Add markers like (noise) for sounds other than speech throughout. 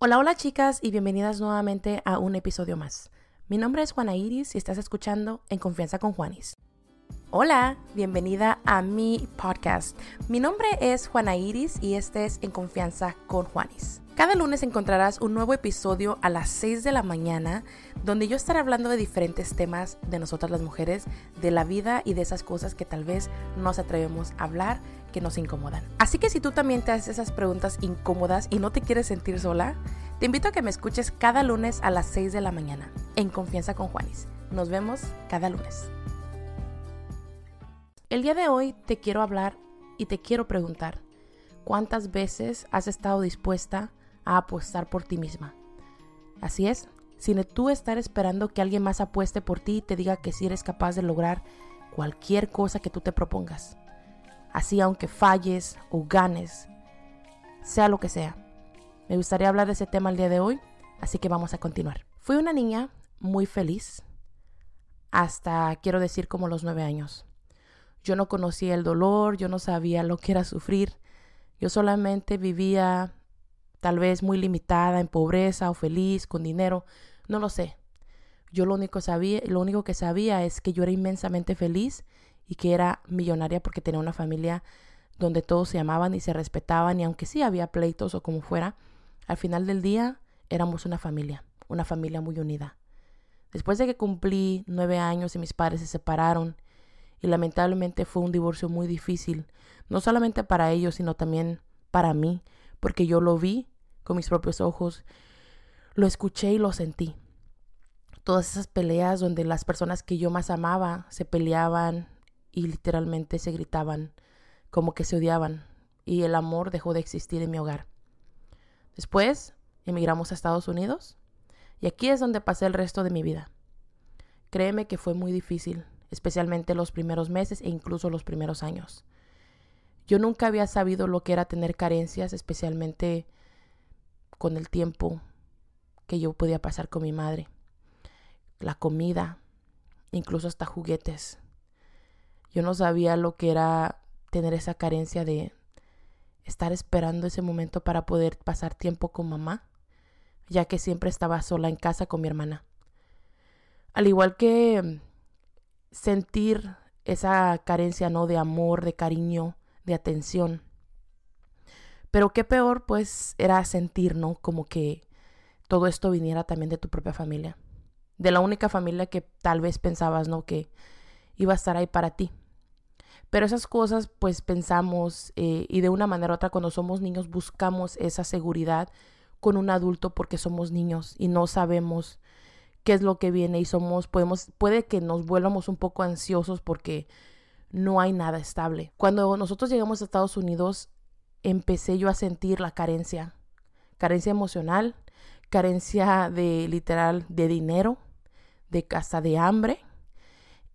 Hola, hola chicas y bienvenidas nuevamente a un episodio más. Mi nombre es Juana Iris y estás escuchando En Confianza con Juanis. Hola, bienvenida a mi podcast. Mi nombre es Juana Iris y este es En Confianza con Juanis. Cada lunes encontrarás un nuevo episodio a las 6 de la mañana donde yo estaré hablando de diferentes temas de nosotras las mujeres, de la vida y de esas cosas que tal vez no nos atrevemos a hablar, que nos incomodan. Así que si tú también te haces esas preguntas incómodas y no te quieres sentir sola, te invito a que me escuches cada lunes a las 6 de la mañana en Confianza con Juanis. Nos vemos cada lunes. El día de hoy te quiero hablar y te quiero preguntar, ¿cuántas veces has estado dispuesta a apostar por ti misma. Así es, sin tú estar esperando que alguien más apueste por ti y te diga que si eres capaz de lograr cualquier cosa que tú te propongas. Así aunque falles o ganes, sea lo que sea. Me gustaría hablar de ese tema el día de hoy, así que vamos a continuar. Fui una niña muy feliz hasta, quiero decir, como los nueve años. Yo no conocía el dolor, yo no sabía lo que era sufrir, yo solamente vivía tal vez muy limitada, en pobreza o feliz, con dinero, no lo sé. Yo lo único, sabía, lo único que sabía es que yo era inmensamente feliz y que era millonaria porque tenía una familia donde todos se amaban y se respetaban y aunque sí había pleitos o como fuera, al final del día éramos una familia, una familia muy unida. Después de que cumplí nueve años y mis padres se separaron y lamentablemente fue un divorcio muy difícil, no solamente para ellos, sino también para mí, porque yo lo vi con mis propios ojos, lo escuché y lo sentí. Todas esas peleas donde las personas que yo más amaba se peleaban y literalmente se gritaban, como que se odiaban, y el amor dejó de existir en mi hogar. Después emigramos a Estados Unidos y aquí es donde pasé el resto de mi vida. Créeme que fue muy difícil, especialmente los primeros meses e incluso los primeros años. Yo nunca había sabido lo que era tener carencias, especialmente con el tiempo que yo podía pasar con mi madre. La comida, incluso hasta juguetes. Yo no sabía lo que era tener esa carencia de estar esperando ese momento para poder pasar tiempo con mamá, ya que siempre estaba sola en casa con mi hermana. Al igual que sentir esa carencia, ¿no? De amor, de cariño, de atención. Pero qué peor, pues, era sentir, ¿no? Como que todo esto viniera también de tu propia familia. De la única familia que tal vez pensabas, ¿no? Que iba a estar ahí para ti. Pero esas cosas, pues pensamos, eh, y de una manera u otra, cuando somos niños, buscamos esa seguridad con un adulto porque somos niños y no sabemos qué es lo que viene y somos, podemos, puede que nos vuelvamos un poco ansiosos porque no hay nada estable. Cuando nosotros llegamos a Estados Unidos, empecé yo a sentir la carencia, carencia emocional, carencia de literal de dinero, de hasta de hambre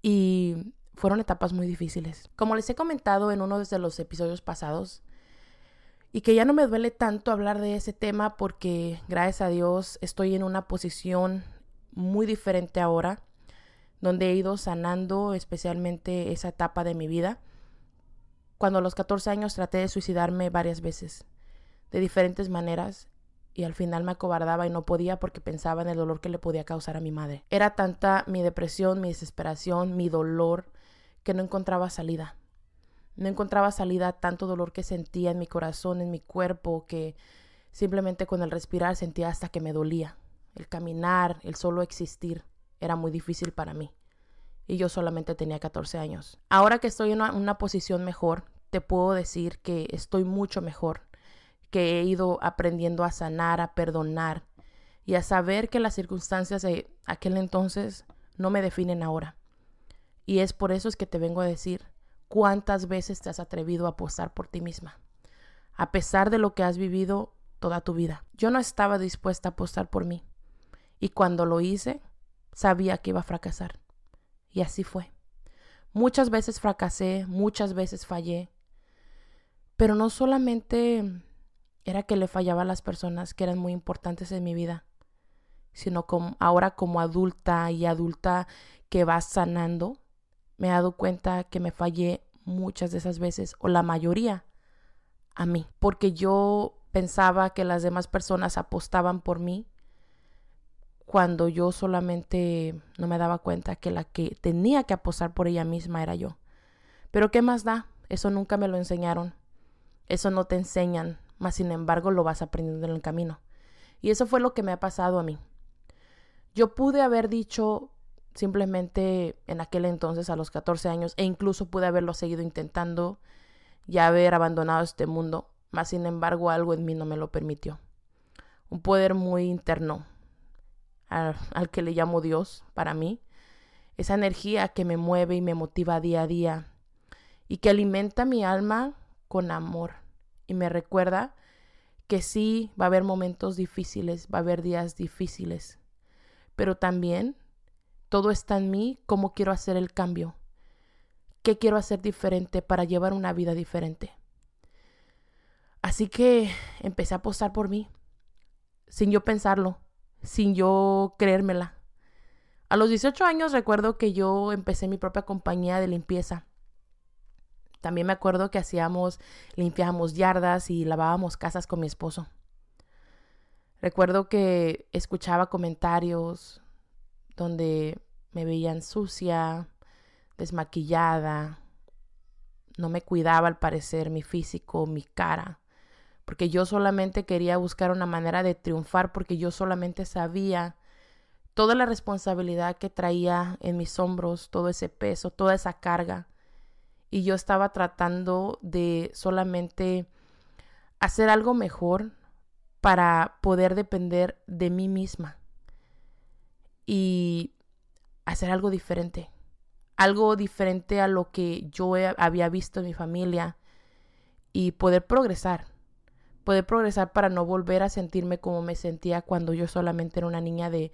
y fueron etapas muy difíciles. Como les he comentado en uno de los episodios pasados, y que ya no me duele tanto hablar de ese tema porque gracias a Dios estoy en una posición muy diferente ahora donde he ido sanando especialmente esa etapa de mi vida. Cuando a los 14 años traté de suicidarme varias veces, de diferentes maneras, y al final me acobardaba y no podía porque pensaba en el dolor que le podía causar a mi madre. Era tanta mi depresión, mi desesperación, mi dolor, que no encontraba salida. No encontraba salida tanto dolor que sentía en mi corazón, en mi cuerpo, que simplemente con el respirar sentía hasta que me dolía. El caminar, el solo existir era muy difícil para mí. Y yo solamente tenía 14 años. Ahora que estoy en una, posición mejor, te puedo decir que estoy mucho mejor, que he ido aprendiendo a sanar, a perdonar y a saber que las circunstancias de aquel entonces no me definen ahora. Y es por eso es que te vengo a decir cuántas veces te has atrevido a apostar por ti misma, a pesar de lo que has vivido toda tu vida. Yo no estaba dispuesta a apostar por mí. Y cuando lo hice, sabía que iba a fracasar. Y así fue. Muchas veces fracasé, muchas veces fallé. Pero no solamente era que le fallaba a las personas que eran muy importantes en mi vida, sino como ahora como adulta y adulta que va sanando, me he dado cuenta que me fallé muchas de esas veces, o la mayoría, a mí, porque yo pensaba que las demás personas apostaban por mí cuando yo solamente no me daba cuenta que la que tenía que apostar por ella misma era yo. Pero ¿qué más da? Eso nunca me lo enseñaron. Eso no te enseñan, mas sin embargo lo vas aprendiendo en el camino. Y eso fue lo que me ha pasado a mí. Yo pude haber dicho simplemente en aquel entonces a los 14 años e incluso pude haberlo seguido intentando y haber abandonado este mundo, mas sin embargo algo en mí no me lo permitió. Un poder muy interno al, al que le llamo Dios para mí, esa energía que me mueve y me motiva día a día y que alimenta mi alma con amor y me recuerda que sí va a haber momentos difíciles, va a haber días difíciles, pero también todo está en mí, cómo quiero hacer el cambio, qué quiero hacer diferente para llevar una vida diferente. Así que empecé a apostar por mí, sin yo pensarlo, sin yo creérmela. A los 18 años recuerdo que yo empecé mi propia compañía de limpieza. También me acuerdo que hacíamos, limpiábamos yardas y lavábamos casas con mi esposo. Recuerdo que escuchaba comentarios donde me veían sucia, desmaquillada, no me cuidaba al parecer mi físico, mi cara, porque yo solamente quería buscar una manera de triunfar, porque yo solamente sabía toda la responsabilidad que traía en mis hombros, todo ese peso, toda esa carga. Y yo estaba tratando de solamente hacer algo mejor para poder depender de mí misma. Y hacer algo diferente, algo diferente a lo que yo había visto en mi familia y poder progresar, poder progresar para no volver a sentirme como me sentía cuando yo solamente era una niña de,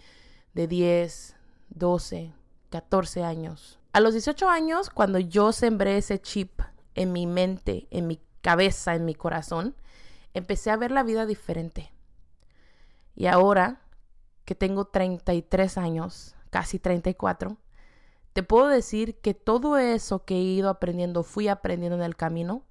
de 10, 12, 14 años. A los 18 años, cuando yo sembré ese chip en mi mente, en mi cabeza, en mi corazón, empecé a ver la vida diferente. Y ahora que tengo 33 años, casi 34, te puedo decir que todo eso que he ido aprendiendo, fui aprendiendo en el camino,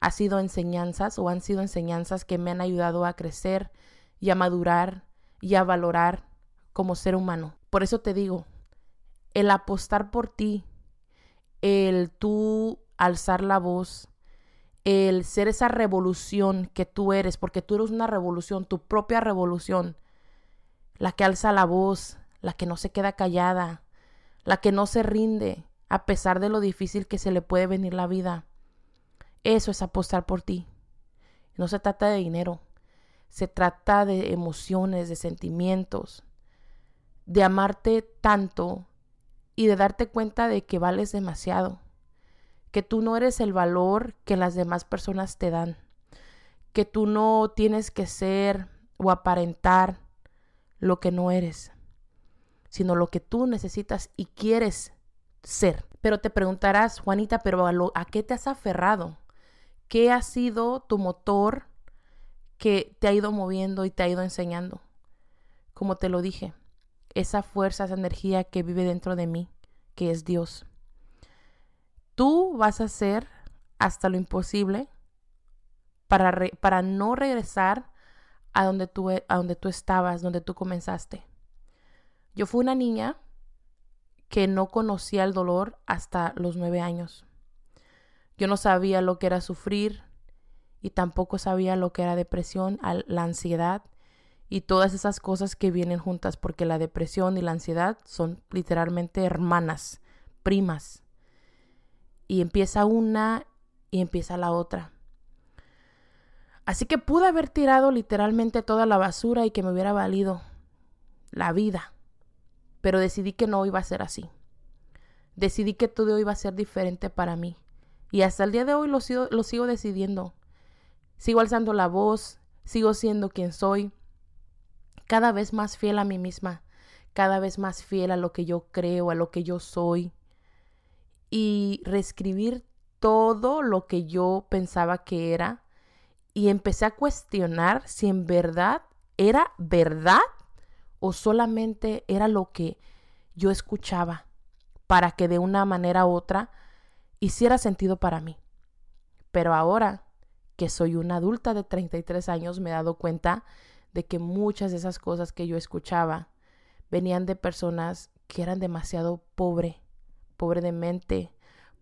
ha sido enseñanzas o han sido enseñanzas que me han ayudado a crecer y a madurar y a valorar como ser humano. Por eso te digo, el apostar por ti, el tú alzar la voz, el ser esa revolución que tú eres, porque tú eres una revolución, tu propia revolución, la que alza la voz, la que no se queda callada, la que no se rinde a pesar de lo difícil que se le puede venir la vida. Eso es apostar por ti. No se trata de dinero, se trata de emociones, de sentimientos, de amarte tanto y de darte cuenta de que vales demasiado, que tú no eres el valor que las demás personas te dan, que tú no tienes que ser o aparentar lo que no eres, sino lo que tú necesitas y quieres ser. Pero te preguntarás, Juanita, pero a, ¿a qué te has aferrado? ¿Qué ha sido tu motor que te ha ido moviendo y te ha ido enseñando? Como te lo dije, esa fuerza, esa energía que vive dentro de mí, que es Dios. Tú vas a hacer hasta lo imposible para, para no regresar a donde, tú, a donde tú estabas, donde tú comenzaste. Yo fui una niña que no conocía el dolor hasta los nueve años. Yo no sabía lo que era sufrir y tampoco sabía lo que era depresión, la ansiedad y todas esas cosas que vienen juntas, porque la depresión y la ansiedad son literalmente hermanas, primas. Y empieza una y empieza la otra. Así que pude haber tirado literalmente toda la basura y que me hubiera valido la vida. Pero decidí que no iba a ser así. Decidí que todo iba a ser diferente para mí. Y hasta el día de hoy lo sigo, lo sigo decidiendo. Sigo alzando la voz, sigo siendo quien soy, cada vez más fiel a mí misma, cada vez más fiel a lo que yo creo, a lo que yo soy, y reescribir todo lo que yo pensaba que era, y empecé a cuestionar si en verdad era verdad o solamente era lo que yo escuchaba para que de una manera u otra hiciera sentido para mí. Pero ahora que soy una adulta de 33 años, me he dado cuenta de que muchas de esas cosas que yo escuchaba venían de personas que eran demasiado pobre, pobre de mente,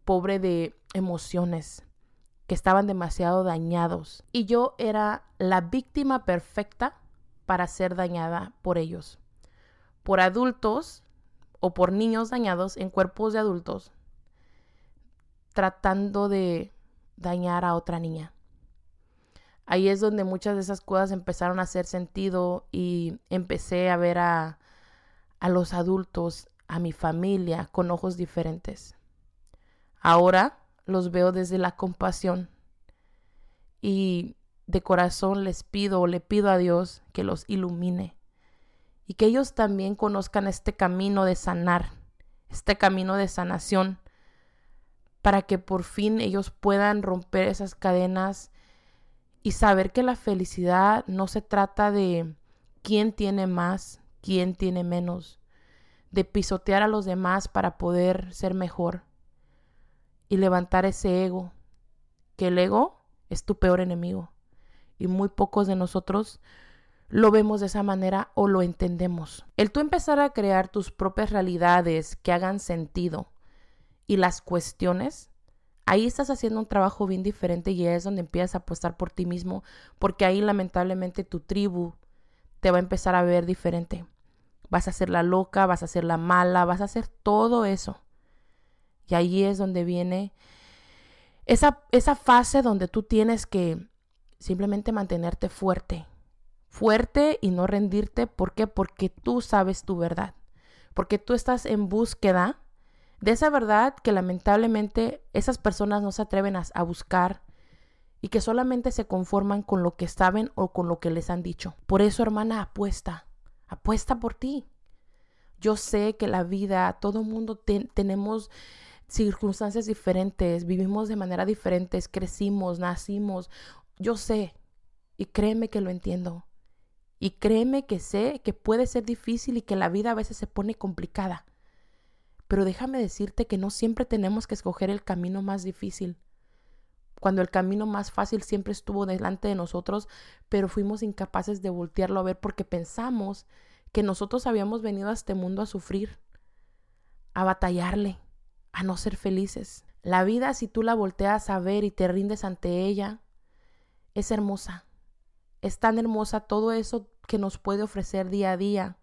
pobre de emociones, que estaban demasiado dañados. Y yo era la víctima perfecta para ser dañada por ellos. Por adultos o por niños dañados en cuerpos de adultos tratando de dañar a otra niña. Ahí es donde muchas de esas cosas empezaron a hacer sentido y empecé a ver a, a los adultos, a mi familia, con ojos diferentes. Ahora los veo desde la compasión y de corazón les pido, le pido a Dios que los ilumine y que ellos también conozcan este camino de sanar, este camino de sanación, para que por fin ellos puedan romper esas cadenas y saber que la felicidad no se trata de quién tiene más, quién tiene menos, de pisotear a los demás para poder ser mejor y levantar ese ego, que el ego es tu peor enemigo y muy pocos de nosotros lo vemos de esa manera o lo entendemos. El tú empezar a crear tus propias realidades que hagan sentido y las cuestiones, ahí estás haciendo un trabajo bien diferente y es donde empiezas a apostar por ti mismo, porque ahí lamentablemente tu tribu te va a empezar a ver diferente. Vas a ser la loca, vas a ser la mala, vas a hacer todo eso. Y ahí es donde viene esa, esa fase donde tú tienes que simplemente mantenerte fuerte, fuerte y no rendirte. ¿Por qué? Porque tú sabes tu verdad. Porque tú estás en búsqueda de esa verdad que lamentablemente esas personas no se atreven a, buscar y que solamente se conforman con lo que saben o con lo que les han dicho. Por eso, hermana, apuesta, apuesta por ti. Yo sé que la vida, todo mundo tenemos circunstancias diferentes, vivimos de manera diferente, crecimos, nacimos. Yo sé y créeme que lo entiendo. Y créeme que sé que puede ser difícil y que la vida a veces se pone complicada. Pero déjame decirte que no siempre tenemos que escoger el camino más difícil. Cuando el camino más fácil siempre estuvo delante de nosotros, pero fuimos incapaces de voltearlo a ver porque pensamos que nosotros habíamos venido a este mundo a sufrir, a batallarle, a no ser felices. La vida, si tú la volteas a ver y te rindes ante ella, es hermosa. Es tan hermosa todo eso que nos puede ofrecer día a día,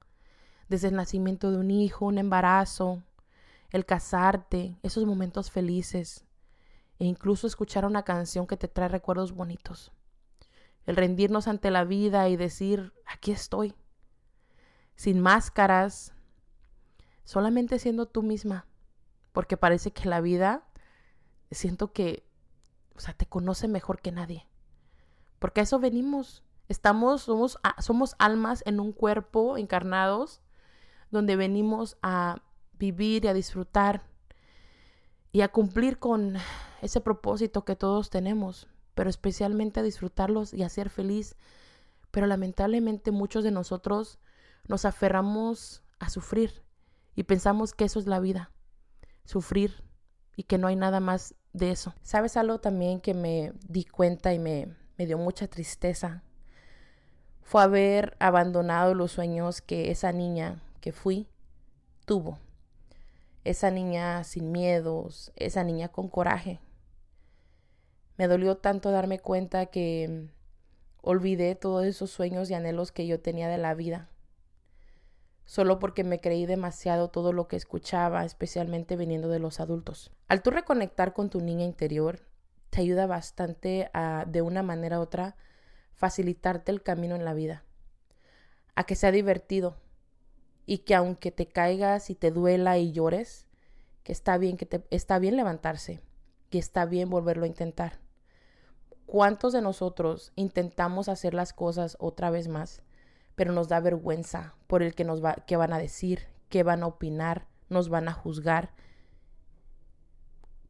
desde el nacimiento de un hijo, un embarazo, el casarte, esos momentos felices, e incluso escuchar una canción que te trae recuerdos bonitos. El rendirnos ante la vida y decir, aquí estoy, sin máscaras, solamente siendo tú misma, porque parece que la vida, siento que, o sea, te conoce mejor que nadie, porque a eso venimos, Estamos, somos, somos almas en un cuerpo encarnados donde venimos a vivir y a disfrutar y a cumplir con ese propósito que todos tenemos, pero especialmente a disfrutarlos y a ser feliz. Pero lamentablemente muchos de nosotros nos aferramos a sufrir y pensamos que eso es la vida, sufrir y que no hay nada más de eso. ¿Sabes algo también que me di cuenta y me, me dio mucha tristeza? fue haber abandonado los sueños que esa niña que fui tuvo. Esa niña sin miedos, esa niña con coraje. Me dolió tanto darme cuenta que olvidé todos esos sueños y anhelos que yo tenía de la vida. Solo porque me creí demasiado todo lo que escuchaba, especialmente viniendo de los adultos. Al tú reconectar con tu niña interior, ayuda bastante a, de una manera u otra, facilitarte el camino en la vida, a que sea divertido y que aunque te caigas y te duela y llores, que está bien que te está bien levantarse, que está bien volverlo a intentar. ¿Cuántos de nosotros intentamos hacer las cosas otra vez más, pero nos da vergüenza por el que nos va que van a decir, qué van a opinar, nos van a juzgar?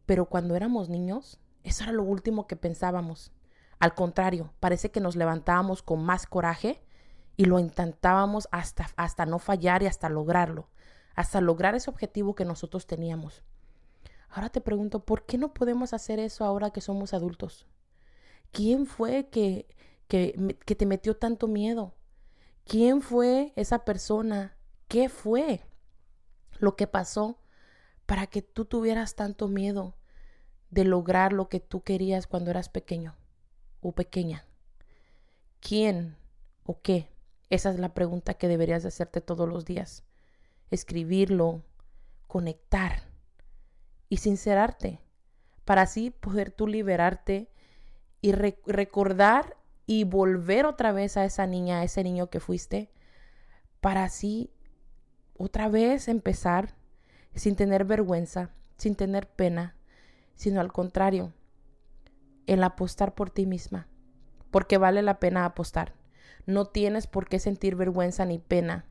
Pero cuando éramos niños, eso era lo último que pensábamos. Al contrario, parece que nos levantábamos con más coraje y lo intentábamos hasta, hasta no fallar y hasta lograrlo, hasta lograr ese objetivo que nosotros teníamos. Ahora te pregunto, ¿por qué no podemos hacer eso ahora que somos adultos? ¿Quién fue que, que, que te metió tanto miedo? ¿Quién fue esa persona? ¿Qué fue lo que pasó para que tú tuvieras tanto miedo de lograr lo que tú querías cuando eras pequeño o pequeña? ¿Quién o qué? Esa es la pregunta que deberías hacerte todos los días. Escribirlo, conectar y sincerarte para así poder tú liberarte y recordar y volver otra vez a esa niña, a ese niño que fuiste, para así otra vez empezar sin tener vergüenza, sin tener pena, sino al contrario, el apostar por ti misma, porque vale la pena apostar. No tienes por qué sentir vergüenza ni pena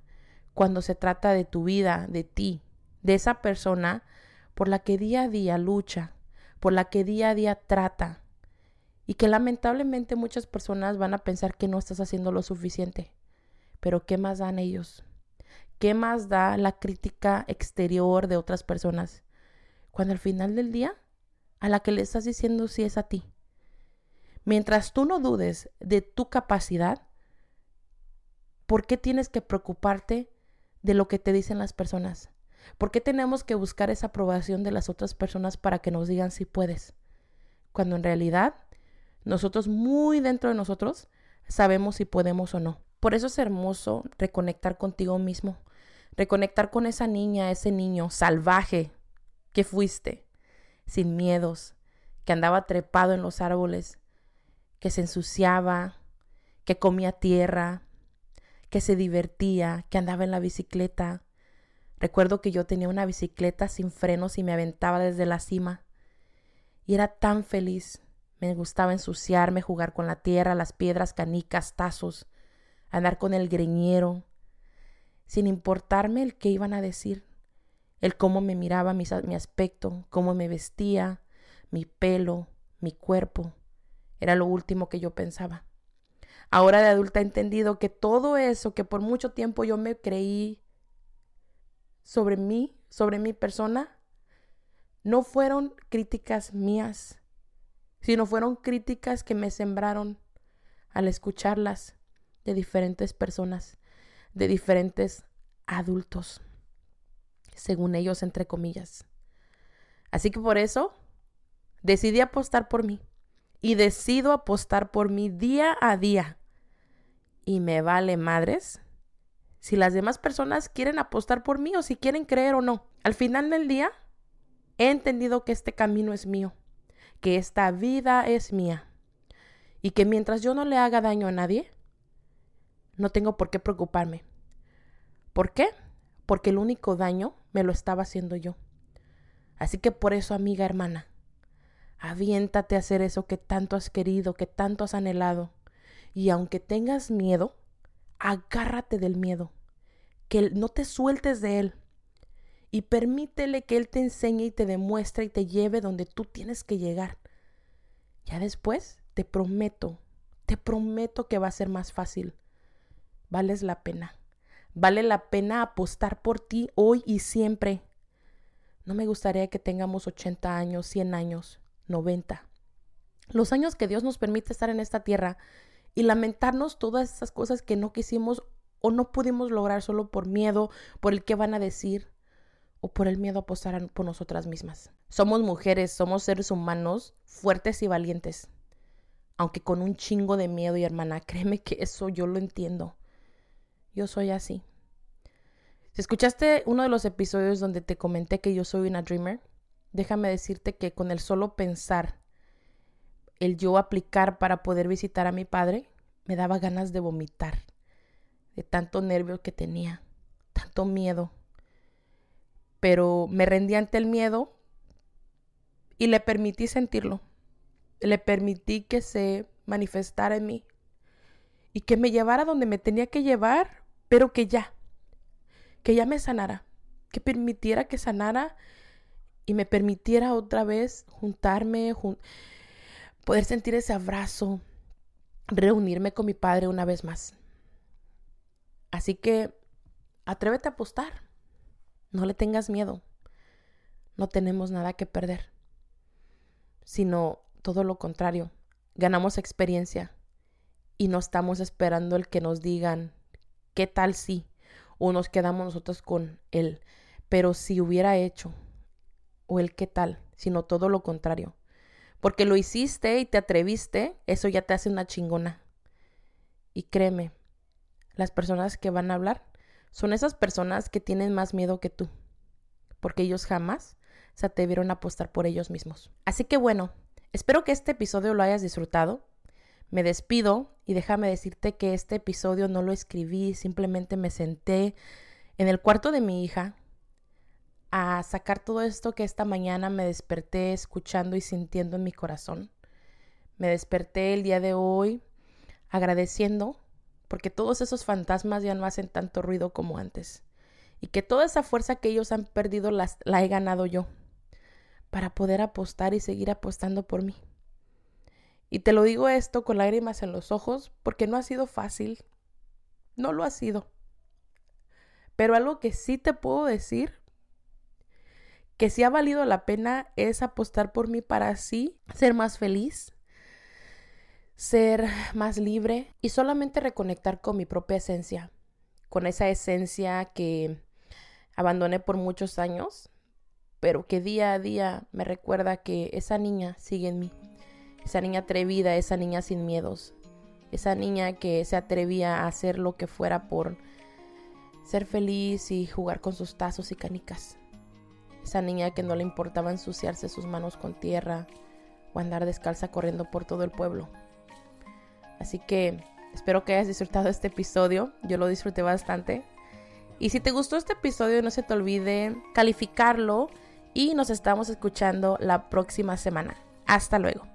cuando se trata de tu vida, de ti, de esa persona por la que día a día lucha, por la que día a día trata, y que lamentablemente muchas personas van a pensar que no estás haciendo lo suficiente. Pero ¿qué más dan ellos? ¿Qué más da la crítica exterior de otras personas? Cuando al final del día, a la que le estás diciendo sí es a ti. Mientras tú no dudes de tu capacidad, ¿por qué tienes que preocuparte de lo que te dicen las personas? ¿Por qué tenemos que buscar esa aprobación de las otras personas para que nos digan si puedes? Cuando en realidad nosotros muy dentro de nosotros sabemos si podemos o no. Por eso es hermoso reconectar contigo mismo, reconectar con esa niña, ese niño salvaje que fuiste, sin miedos, que andaba trepado en los árboles, que se ensuciaba, que comía tierra, que se divertía, que andaba en la bicicleta. Recuerdo que yo tenía una bicicleta sin frenos y me aventaba desde la cima. Y era tan feliz. Me gustaba ensuciarme, jugar con la tierra, las piedras, canicas, tazos, andar con el greñero, sin importarme el qué iban a decir, el cómo me miraba mi, aspecto, cómo me vestía, mi pelo, mi cuerpo. Era lo último que yo pensaba. Ahora de adulta he entendido que todo eso que por mucho tiempo yo me creí sobre mí, sobre mi persona, no fueron críticas mías, sino fueron críticas que me sembraron al escucharlas de diferentes personas, de diferentes adultos, según ellos, entre comillas. Así que por eso decidí apostar por mí y decido apostar por mí día a día. Y me vale madres si las demás personas quieren apostar por mí o si quieren creer o no. Al final del día, he entendido que este camino es mío que esta vida es mía y que mientras yo no le haga daño a nadie, no tengo por qué preocuparme. ¿Por qué? Porque el único daño me lo estaba haciendo yo. Así que por eso, amiga hermana, aviéntate a hacer eso que tanto has querido, que tanto has anhelado. Y aunque tengas miedo, agárrate del miedo, que no te sueltes de él y permítele que Él te enseñe y te demuestre y te lleve donde tú tienes que llegar. Ya después, te prometo, te prometo que va a ser más fácil. Vales la pena. Vale la pena apostar por ti hoy y siempre. No me gustaría que tengamos 80 años, 100 años, 90. Los años que Dios nos permite estar en esta tierra y lamentarnos todas esas cosas que no quisimos o no pudimos lograr solo por miedo, por el que van a decir, o por el miedo a apostar por nosotras mismas. Somos mujeres, somos seres humanos fuertes y valientes. Aunque con un chingo de miedo y hermana, (laughs) créeme que eso yo lo entiendo. Yo soy así. Si escuchaste uno de los episodios donde te comenté que yo soy una dreamer, déjame decirte que con el solo pensar, el yo aplicar para poder visitar a mi padre, me daba ganas de vomitar, de tanto nervio que tenía, tanto miedo pero me rendí ante el miedo y le permití sentirlo. Le permití que se manifestara en mí y que me llevara donde me tenía que llevar, pero que ya, que ya me sanara, que permitiera que sanara y me permitiera otra vez juntarme, poder sentir ese abrazo, reunirme con mi padre una vez más. Así que atrévete a apostar. No le tengas miedo. No tenemos nada que perder, sino todo lo contrario. ganamos experiencia y no estamos esperando el que nos digan qué tal si o nos quedamos nosotros con él. Pero si hubiera hecho o el qué tal, sino todo lo contrario. Porque lo hiciste y te atreviste, eso ya te hace una chingona. Y créeme, las personas que van a hablar son esas personas que tienen más miedo que tú, porque ellos jamás se atrevieron a apostar por ellos mismos. Así que bueno, espero que este episodio lo hayas disfrutado. Me despido y déjame decirte que este episodio no lo escribí, simplemente me senté en el cuarto de mi hija a sacar todo esto que esta mañana me desperté escuchando y sintiendo en mi corazón. Me desperté el día de hoy agradeciendo porque todos esos fantasmas ya no hacen tanto ruido como antes y que toda esa fuerza que ellos han perdido la he ganado yo para poder apostar y seguir apostando por mí. Y te lo digo esto con lágrimas en los ojos porque no ha sido fácil. No lo ha sido. Pero algo que sí te puedo decir que sí ha valido la pena es apostar por mí para así ser más feliz, ser más libre y solamente reconectar con mi propia esencia, con esa esencia que abandoné por muchos años, pero que día a día me recuerda que esa niña sigue en mí, esa niña atrevida, esa niña sin miedos, esa niña que se atrevía a hacer lo que fuera por ser feliz y jugar con sus tazos y canicas. Esa niña que no le importaba ensuciarse sus manos con tierra o andar descalza corriendo por todo el pueblo. Así que espero que hayas disfrutado este episodio. Yo lo disfruté bastante. Y si te gustó este episodio, no se te olvide calificarlo y nos estamos escuchando la próxima semana. Hasta luego.